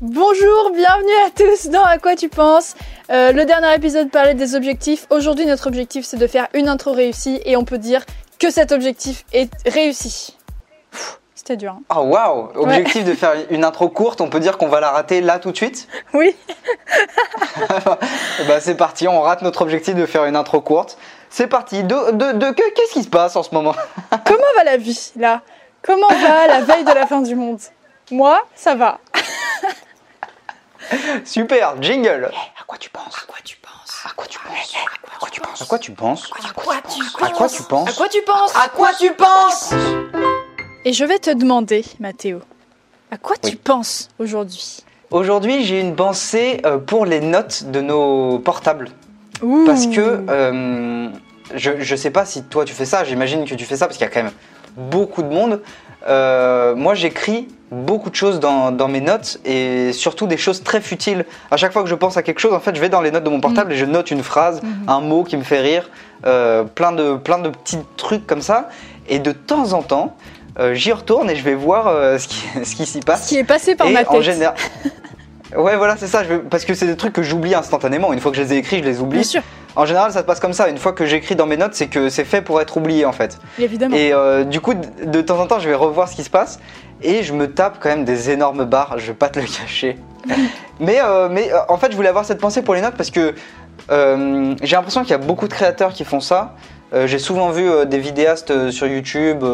Bonjour, bienvenue à tous dans À quoi tu penses Euh, Le dernier épisode parlait des objectifs. Aujourd'hui, notre objectif, c'est de faire une intro réussie et on peut dire que cet objectif est réussi. C'était dur. hein. Oh waouh Objectif de faire une intro courte, on peut dire qu'on va la rater là tout de suite? Oui. Bah c'est parti, on rate notre objectif de faire une intro courte. C'est parti, de, de, de- que- qu'est-ce qui se passe en ce moment? Comment va la vie là? Comment va la veille de la fin du monde? Moi, ça va. Super, jingle À quoi tu penses À quoi tu penses À quoi tu penses À quoi tu penses À quoi tu penses À quoi tu À quoi tu penses À quoi tu penses À quoi tu penses Et je vais te demander, Mathéo, à quoi Oui. tu penses aujourd'hui Aujourd'hui j'ai une pensée euh, pour les notes de nos portables. Ouh. Parce que euh, je, je sais pas si toi tu fais ça, j'imagine que tu fais ça parce qu'il y a quand même beaucoup de monde. Euh, moi j'écris beaucoup de choses dans, dans mes notes et surtout des choses très futiles. À chaque fois que je pense à quelque chose, en fait je vais dans les notes de mon portable et je note une phrase, Mhm. un mot qui me fait rire, euh, plein, de, plein de petits trucs comme ça. Et de temps en temps, euh, j'y retourne et je vais voir euh, ce qui, ce qui s'y passe. Ce qui est passé par et ma tête. en général. Ouais, voilà, c'est ça. je veux- Parce que c'est des trucs que j'oublie instantanément. Une fois que je les ai écrits, je les oublie. Bien sûr, En général, ça se passe comme ça. Une fois que j'écris dans mes notes, c'est que c'est fait pour être oublié en fait. évidemment. Et euh, du coup, de, de temps en temps, je vais revoir ce qui se passe et je me tape quand même des énormes barres. Je vais pas te le cacher. mais euh, mais euh, en fait, je voulais avoir cette pensée pour les notes parce que j'ai l'impression qu'il y a beaucoup de créateurs qui font ça. J'ai souvent vu des vidéastes sur YouTube,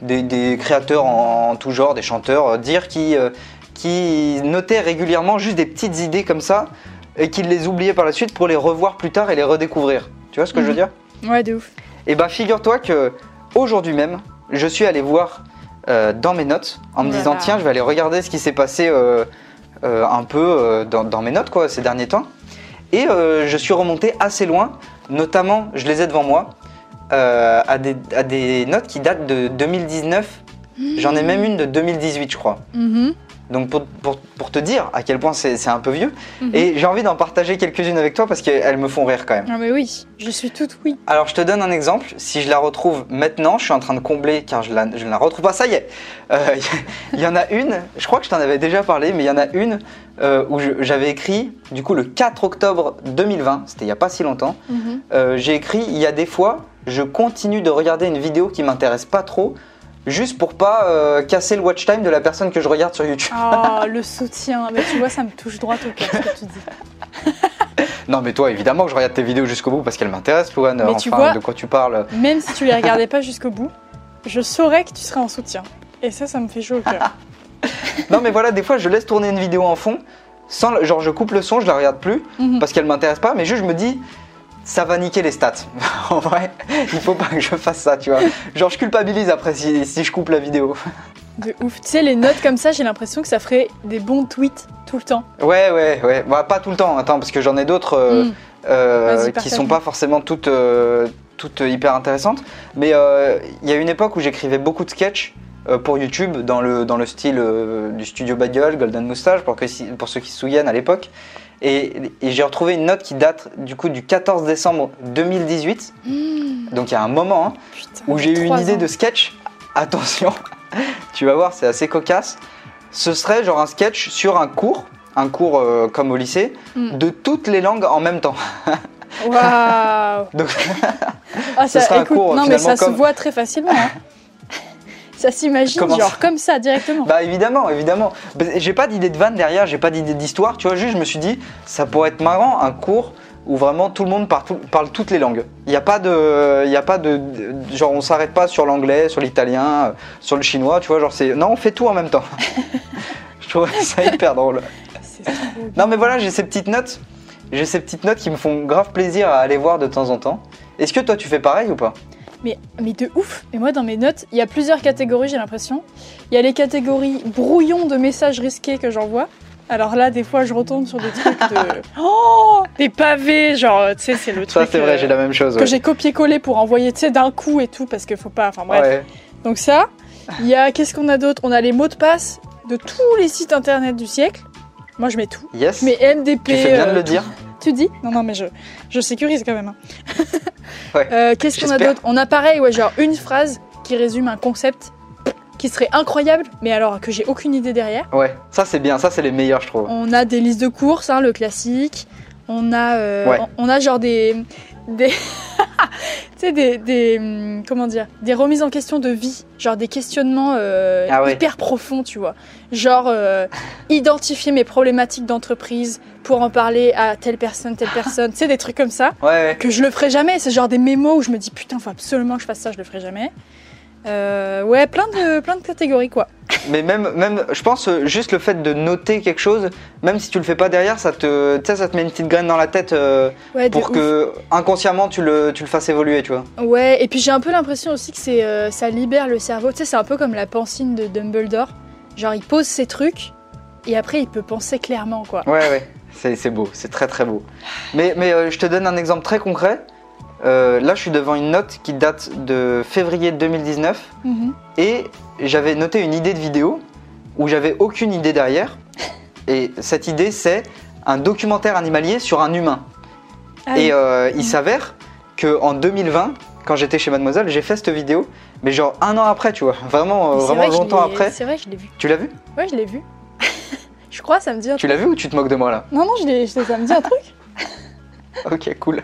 des, des créateurs en, en tout genre, des chanteurs, dire qui qui notaient régulièrement juste des petites idées comme ça et qu'ils les oubliaient par la suite pour les revoir plus tard et les redécouvrir. Tu vois ce que je veux Mhm. dire? Ouais, de ouf. et bah figure-toi que aujourd'hui même, je suis allé voir euh, dans mes notes en me Voilà. disant tiens, je vais aller regarder ce qui s'est passé euh, euh, un peu dans, dans mes notes quoi ces derniers temps. Et je suis remonté assez loin, notamment, je les ai devant moi, à, des, à des notes qui datent de 2019. J'en ai même une de 2018, je crois. Mhm. Donc pour, pour- pour te dire à quel point c'est un peu vieux. Mhm. Et j'ai envie d'en partager quelques-unes avec toi parce qu'elles me font rire quand même. Ah mais oui, je suis toute oui. Alors je te donne un exemple. Si je la retrouve maintenant, je suis en train de combler car je, la- je ne la retrouve pas. Ça y est. Euh, Il y en a une. Je crois que je t'en avais déjà parlé, mais il y en a une euh, où j'avais écrit du coup le 4 octobre 2020. C'était il y a pas si longtemps. Mhm. Euh, J'ai écrit il y a des fois, je continue de regarder une vidéo qui m'intéresse pas trop, juste pour pas euh, casser le watch time de la personne que je regarde sur YouTube. Ah, le soutien. Mais tu vois, ça me touche droit au cœur ce que tu dis. Non mais toi évidemment que je regarde tes vidéos jusqu'au bout parce qu'elles m'intéressent, Louane. Mais Enfin tu vois- de quoi tu parles. Même si tu les regardais pas jusqu'au bout, je saurais que tu serais en soutien. Et ça, ça me fait chaud au cœur. Non mais voilà, des fois je laisse tourner une vidéo en fond, sans, genre je coupe le son, je la regarde plus Mhm. parce qu'elle m'intéresse pas, mais juste je me dis ça va niquer les stats. en vrai, il faut pas que je fasse ça, tu vois. Genre je culpabilise après si, si je coupe la vidéo. De ouf. Tu sais, les notes comme ça, j'ai l'impression que ça ferait des bons tweets tout le temps. Ouais ouais ouais, bah, pas tout le temps, attends parce que j'en ai d'autres euh, Mm. euh, Vas-y, qui sont pas forcément toutes euh, toutes hyper intéressantes, mais euh, il y a une époque où j'écrivais beaucoup de sketchs. Euh, pour YouTube, dans le, dans le style euh, du studio Bad Girl, Golden Moustache, pour, que, si- pour ceux qui se souviennent à l'époque. Et, et j'ai retrouvé une note qui date du coup du 14 décembre 2018, Mmh, donc il y a un moment, hein, putain, où j'ai eu une idée ans. de sketch. Attention, tu vas voir, c'est assez cocasse. Ce serait genre un sketch sur un cours, un cours euh, comme au lycée, Mm. de toutes les langues en même temps. Waouh Donc, Ah, Ce ça, sera un écoute, cours, non mais ça comme- se voit très facilement. hein. Ça s'imagine Comment genre ça comme ça directement. bah évidemment, évidemment. Bah, J'ai pas d'idée de vanne derrière, j'ai pas d'idée d'histoire, tu vois. Juste, je me suis dit, ça pourrait être marrant un cours où vraiment tout le monde parle, tout- parle toutes les langues. Il n'y a pas de, il y a pas de, de- genre on s'arrête pas sur l'anglais, sur l'italien, euh, sur le chinois, tu vois. Genre c'est, non, on fait tout en même temps. je trouve ça hyper drôle. Non mais voilà, j'ai ces petites notes, j'ai ces petites notes qui me font grave plaisir à aller voir de temps en temps. Est-ce que toi tu fais pareil ou pas? Mais, mais de ouf Et moi, dans mes notes, il y a plusieurs catégories, j'ai l'impression. Il y a les catégories brouillon de messages risqués que j'envoie. Alors là, des fois, je retombe sur des trucs de... Oh Des pavés, genre, tu sais, c'est le truc... Ça c'est vrai, euh, j'ai la même chose. Que ouais. j'ai copié-collé pour envoyer, tu sais, d'un coup et tout, parce qu'il faut pas... Enfin bref. Ouais. Donc ça, il y a... Qu'est-ce qu'on a d'autre? On a les mots de passe de tous les sites internet du siècle. Moi, je mets tout. Yes. Je mets MDP... tu fais bien de euh, le dire. Tu dis Non, non, mais je, je sécurise quand même. hein. Ouais, Euh, Qu'est-ce qu'on a d'autre? On a pareil, ouais, genre une phrase qui résume un concept qui seraient incroyables, mais alors que j'ai aucune idée derrière. Ouais, ça c'est bien, ça c'est les meilleurs, je trouve. On a des listes de courses, hein, le classique. On a, euh, Ouais. on on a genre des, des, tu sais des, des, hum, comment dire, des remises en question de vie, genre des questionnements euh, Ah ouais. hyper profonds, tu vois. Genre euh, identifier mes problématiques d'entreprise pour en parler à telle personne, telle personne, tu sais des trucs comme ça Ouais, ouais. que je le ferai jamais. C'est genre des mémos où je me dis putain, faut absolument que je fasse ça, je le ferai jamais. Euh, ouais, plein de, plein de catégories quoi. Mais même, même, je pense euh, juste le fait de noter quelque chose, même si tu le fais pas derrière, ça te, ça te met une petite graine dans la tête euh, Ouais, pour ouf. que inconsciemment tu le, tu le fasses évoluer, tu vois. Ouais, et puis j'ai un peu l'impression aussi que c'est, euh, ça libère le cerveau. Tu sais, c'est un peu comme la pensine de Dumbledore. Genre, il pose ses trucs et après il peut penser clairement quoi. Ouais, ouais, c'est c'est beau, c'est très très beau. Mais, mais euh, je te donne un exemple très concret. Euh, là, je suis devant une note qui date de février 2019 Mhm. et j'avais noté une idée de vidéo où j'avais aucune idée derrière. Et cette idée, c'est un documentaire animalier sur un humain. Ah et oui. euh, il s'avère que en 2020, quand j'étais chez Mademoiselle, j'ai fait cette vidéo, mais genre un an après, tu vois, vraiment, vraiment vrai longtemps l'ai- après. C'est vrai, je l'ai vu. Tu l'as vu? Ouais, je l'ai vu. je crois, ça me dit un Tu l'as vu ou tu te moques de moi là? Non, non, je l'ai- ça me dit un truc. Ok, cool.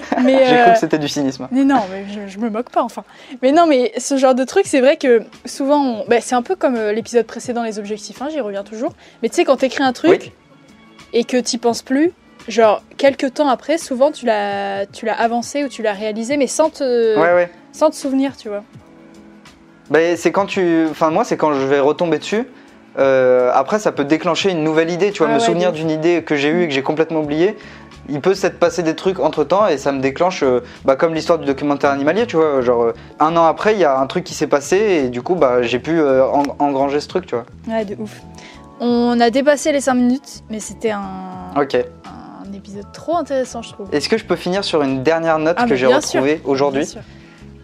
Mais, J'ai euh, cru que c'était du cynisme. Mais non, mais je, je me moque pas, enfin. Mais non, mais ce genre de truc, c'est vrai que souvent, on- bah, c'est un peu comme euh, l'épisode précédent, les objectifs, hein, j'y reviens toujours. Mais tu sais, quand t'écris un truc Oui. et que t'y penses plus, genre, quelques temps après, souvent, tu l'as, tu l'as avancé ou tu l'as réalisé, mais sans te, Ouais, ouais. sans te souvenir, tu vois. Bah, c'est quand tu. Enfin, moi, c'est quand je vais retomber dessus. Euh, après, ça peut déclencher une nouvelle idée, tu vois, Ah me ouais, souvenir d'une idée que j'ai eue et que j'ai complètement oubliée. Il peut s'être passé des trucs entre temps et ça me déclenche, euh, bah, comme l'histoire du documentaire animalier, tu vois. Genre, euh, un an après, il y a un truc qui s'est passé et du coup, bah, j'ai pu euh, en- engranger ce truc, tu vois. Ouais, de ouf. On a dépassé les 5 minutes, mais c'était un, Ok. un épisode trop intéressant, je trouve. Est-ce que je peux finir sur une dernière note Ah, que j'ai retrouvée aujourd'hui?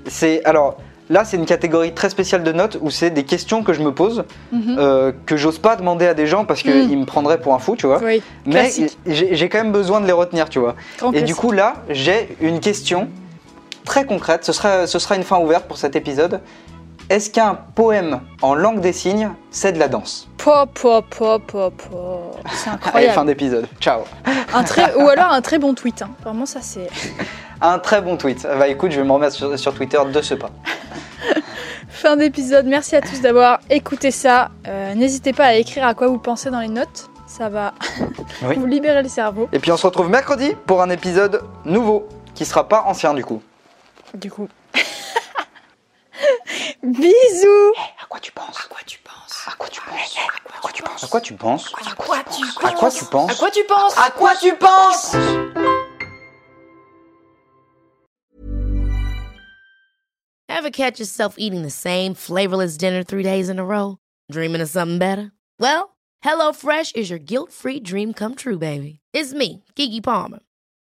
C'est alors là, c'est une catégorie très spéciale de notes où c'est des questions que je me pose Mhm. euh, que j'ose pas demander à des gens parce qu'ils Mm. me prendraient pour un fou, tu vois. Oui, Mais j'ai quand même besoin de les retenir, tu vois. grand Et du coup là, j'ai une question très concrète. Ce sera, ce sera une fin ouverte pour cet épisode. Est-ce qu'un poème en langue des signes, c'est de la danse Pop, pop, pop, pop, pop. C'est Allez, incroyable. fin d'épisode. Ciao. Un très, ou alors un très bon tweet. hein. Vraiment, ça c'est. Un très bon tweet. Bah écoute, je vais me remettre sur, sur Twitter de ce pas. Fin d'épisode. Merci à tous d'avoir écouté ça. Euh, N'hésitez pas à écrire à quoi vous pensez dans les notes. Ça va Oui. vous libérer le cerveau. Et puis on se retrouve mercredi pour un épisode nouveau qui sera pas ancien du coup. Du coup. Bisous À quoi tu penses À quoi tu penses À quoi tu penses À quoi tu penses À quoi tu penses À quoi tu penses À quoi tu penses À quoi tu penses À quoi tu penses Ever catch yourself eating the same flavorless dinner three days in a row? Dreaming of something better? Well, HelloFresh is your guilt free dream come true, baby. It's me, Kiki Palmer.